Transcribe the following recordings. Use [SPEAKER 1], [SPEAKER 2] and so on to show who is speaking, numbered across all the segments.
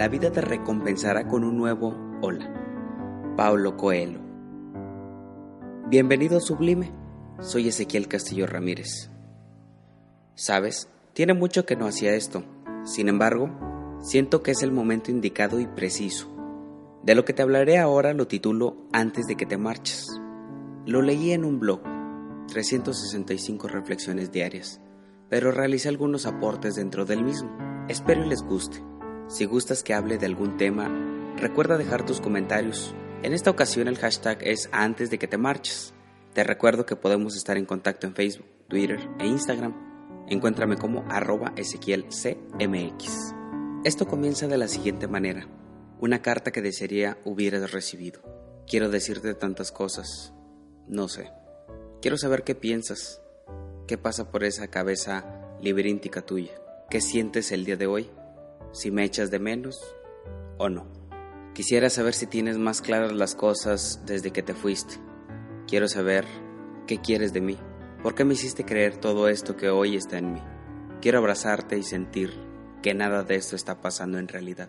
[SPEAKER 1] la vida te recompensará con un nuevo hola. Paulo Coelho. Bienvenido Sublime, soy Ezequiel Castillo Ramírez. Sabes, tiene mucho que no hacía esto, sin embargo, siento que es el momento indicado y preciso. De lo que te hablaré ahora lo titulo Antes de que te marches. Lo leí en un blog, 365 reflexiones diarias, pero realicé algunos aportes dentro del mismo. Espero les guste. Si gustas que hable de algún tema, recuerda dejar tus comentarios. En esta ocasión el hashtag es antes de que te marches. Te recuerdo que podemos estar en contacto en Facebook, Twitter e Instagram. Encuéntrame como arroba CMX. Esto comienza de la siguiente manera. Una carta que desearía hubieras recibido. Quiero decirte tantas cosas. No sé. Quiero saber qué piensas. ¿Qué pasa por esa cabeza libríntica tuya? ¿Qué sientes el día de hoy? Si me echas de menos o no. Quisiera saber si tienes más claras las cosas desde que te fuiste. Quiero saber qué quieres de mí. ¿Por qué me hiciste creer todo esto que hoy está en mí? Quiero abrazarte y sentir que nada de esto está pasando en realidad.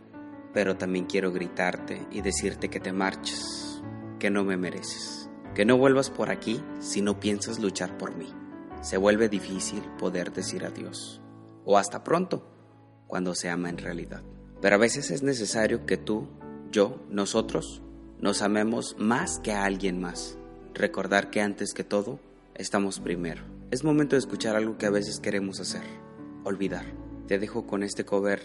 [SPEAKER 1] Pero también quiero gritarte y decirte que te marches, que no me mereces, que no vuelvas por aquí si no piensas luchar por mí. Se vuelve difícil poder decir adiós. O hasta pronto cuando se ama en realidad. Pero a veces es necesario que tú, yo, nosotros, nos amemos más que a alguien más. Recordar que antes que todo, estamos primero. Es momento de escuchar algo que a veces queremos hacer, olvidar. Te dejo con este cover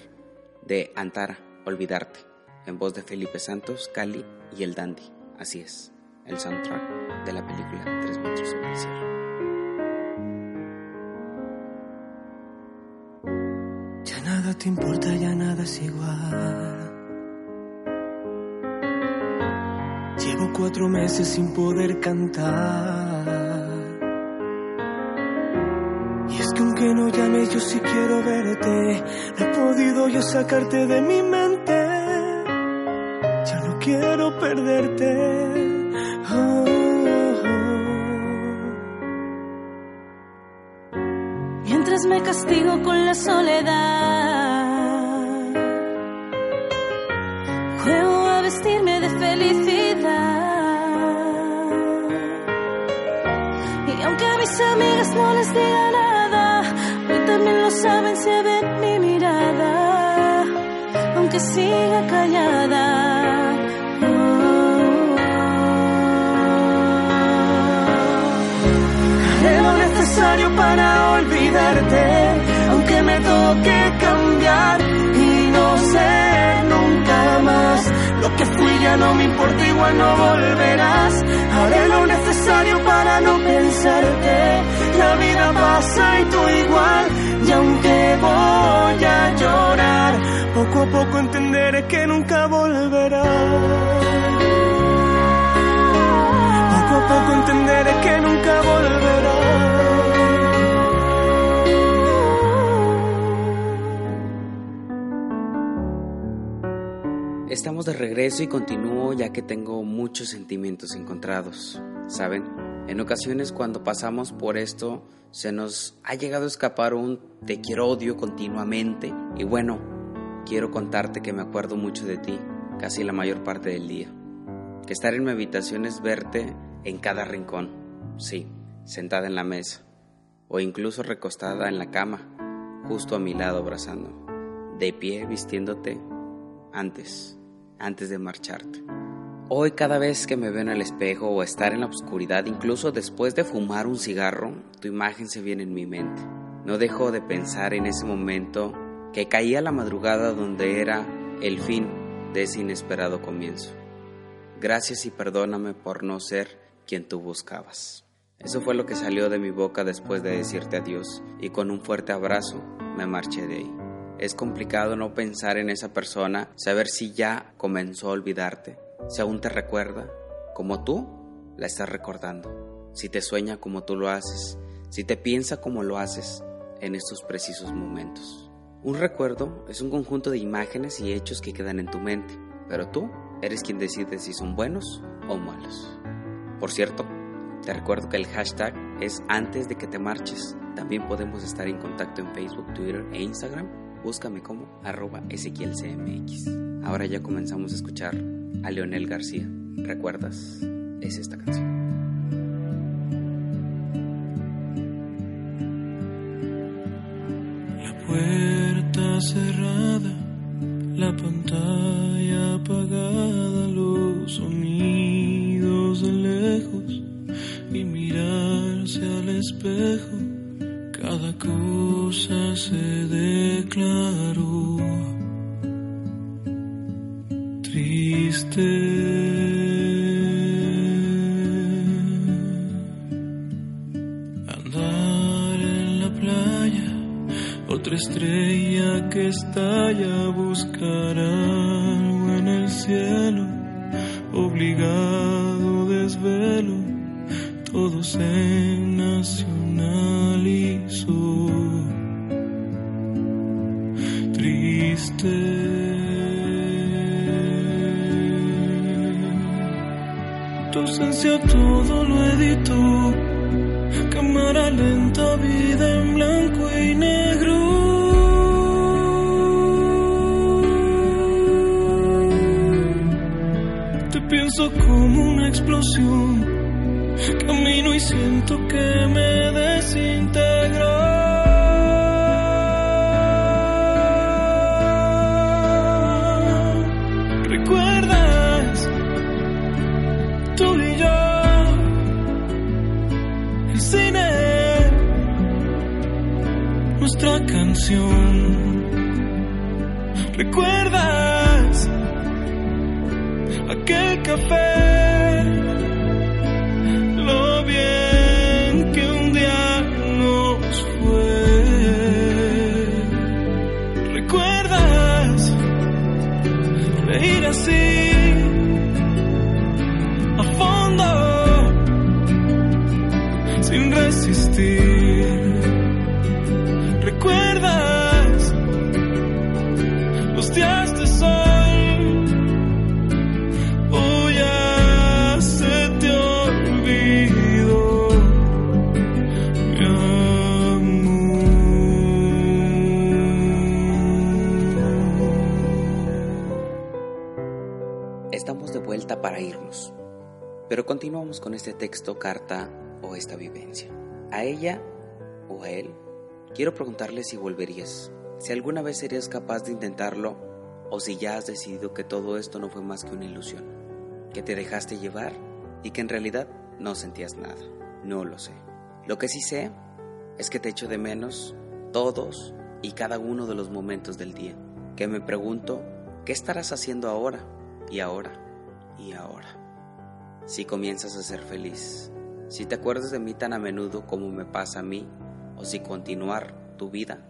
[SPEAKER 1] de Antara, Olvidarte, en voz de Felipe Santos, Cali y el Dandy. Así es, el soundtrack de la película Tres metros sobre el cielo.
[SPEAKER 2] Te importa, ya nada es igual. Llevo cuatro meses sin poder cantar. Y es que aunque no llame, yo sí quiero verte. No he podido yo sacarte de mi mente. Ya no quiero perderte.
[SPEAKER 3] Mientras me castigo con la soledad les diga nada, hoy también lo saben, se ve mi mirada, aunque siga callada.
[SPEAKER 2] Haré lo necesario para olvidarte, aunque me toque cambiar ya no me importa, igual no volverás. Haré lo necesario para no pensarte. La vida pasa y tú igual. Y aunque voy a llorar, poco a poco entenderé que nunca volverás. Poco a poco entenderé que nunca volverás.
[SPEAKER 1] Estamos de regreso y continúo ya que tengo muchos sentimientos encontrados. ¿Saben? En ocasiones cuando pasamos por esto se nos ha llegado a escapar un te quiero odio continuamente y bueno, quiero contarte que me acuerdo mucho de ti casi la mayor parte del día. Que estar en mi habitación es verte en cada rincón, sí, sentada en la mesa o incluso recostada en la cama, justo a mi lado abrazando, de pie vistiéndote antes antes de marcharte. Hoy cada vez que me veo en el espejo o estar en la oscuridad, incluso después de fumar un cigarro, tu imagen se viene en mi mente. No dejo de pensar en ese momento que caía la madrugada donde era el fin de ese inesperado comienzo. Gracias y perdóname por no ser quien tú buscabas. Eso fue lo que salió de mi boca después de decirte adiós y con un fuerte abrazo me marché de ahí. Es complicado no pensar en esa persona, saber si ya comenzó a olvidarte, si aún te recuerda, como tú la estás recordando, si te sueña como tú lo haces, si te piensa como lo haces en estos precisos momentos. Un recuerdo es un conjunto de imágenes y hechos que quedan en tu mente, pero tú eres quien decide si son buenos o malos. Por cierto, te recuerdo que el hashtag es antes de que te marches. También podemos estar en contacto en Facebook, Twitter e Instagram Búscame como arroba CMX. Ahora ya comenzamos a escuchar a Leonel García. ¿Recuerdas? Es esta canción.
[SPEAKER 4] La puerta cerrada, la pantalla apagada, los sonidos de lejos y mirarse al espejo, cada cosa se declaró triste. Andar en la playa, otra estrella que estalla, buscar algo en el cielo, obligado desvelo, todo se nacionalizó. Triste. Tu ausencia todo lo editó. Cámara lenta, vida en blanco y negro. Te pienso como una explosión. Camino y siento que me desintegro. ¿Recuerdas? Tú y yo. El cine. Nuestra canción. ¿Recuerdas? Aquel café ¿Recuerdas los días de sol? Oh, ya se te olvidó, mi amor.
[SPEAKER 1] Estamos de vuelta para irnos, pero continuamos con este texto, carta o esta vivencia. A ella o a él, quiero preguntarle si volverías, si alguna vez serías capaz de intentarlo o si ya has decidido que todo esto no fue más que una ilusión, que te dejaste llevar y que en realidad no sentías nada. No lo sé. Lo que sí sé es que te echo de menos todos y cada uno de los momentos del día, que me pregunto, ¿qué estarás haciendo ahora? Y ahora, y ahora. Si comienzas a ser feliz, si te acuerdas de mí tan a menudo como me pasa a mí, o si continuar tu vida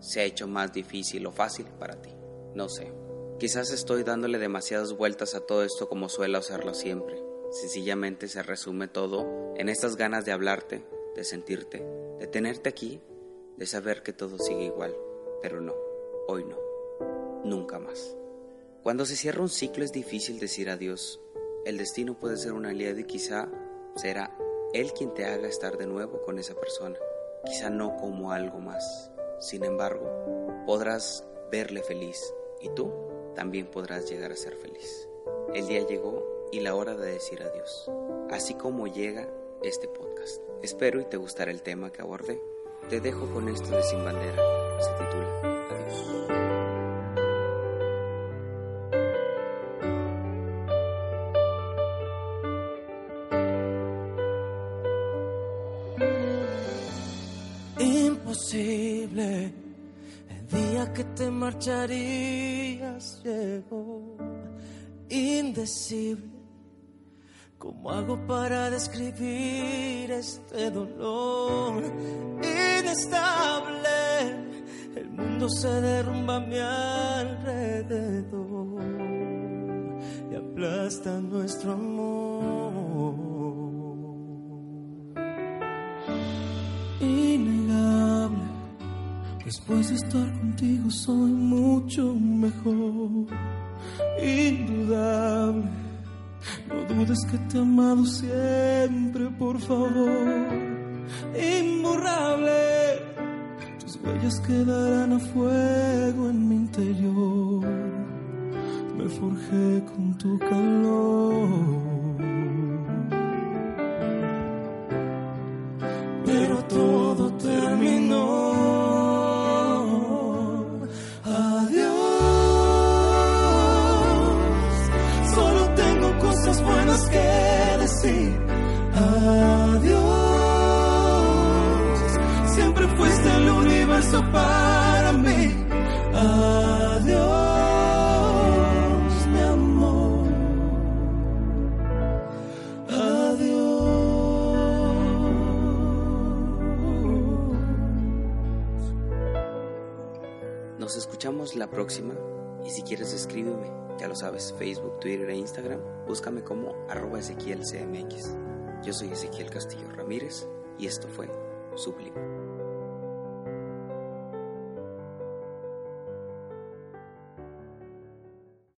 [SPEAKER 1] se ha hecho más difícil o fácil para ti. No sé. Quizás estoy dándole demasiadas vueltas a todo esto como suelo hacerlo siempre. Sencillamente se resume todo en estas ganas de hablarte, de sentirte, de tenerte aquí, de saber que todo sigue igual. Pero no, hoy no, nunca más. Cuando se cierra un ciclo es difícil decir adiós. El destino puede ser un aliado y quizá será él quien te haga estar de nuevo con esa persona. Quizá no como algo más. Sin embargo, podrás verle feliz y tú también podrás llegar a ser feliz. El día llegó y la hora de decir adiós, así como llega este podcast. Espero y te gustará el tema que abordé. Te dejo con esto de Sin Bandera. Se titula
[SPEAKER 4] marcharías llegó. Indecible, ¿cómo hago para describir este dolor? Inestable, el mundo se derrumba a mi alrededor y aplasta nuestro amor. innegable. Después de estar contigo soy mucho mejor. Indudable. No dudes que te he amado siempre, por favor. Imborrable. Tus huellas quedarán a Adiós. Siempre fuiste el universo para mí. Adiós, mi amor. Adiós.
[SPEAKER 1] Nos escuchamos la próxima y si quieres escríbeme, ya lo sabes, Facebook, Twitter e Instagram, búscame como arroba Ezequiel. Yo soy Ezequiel Castillo Ramírez y esto fue Sublime.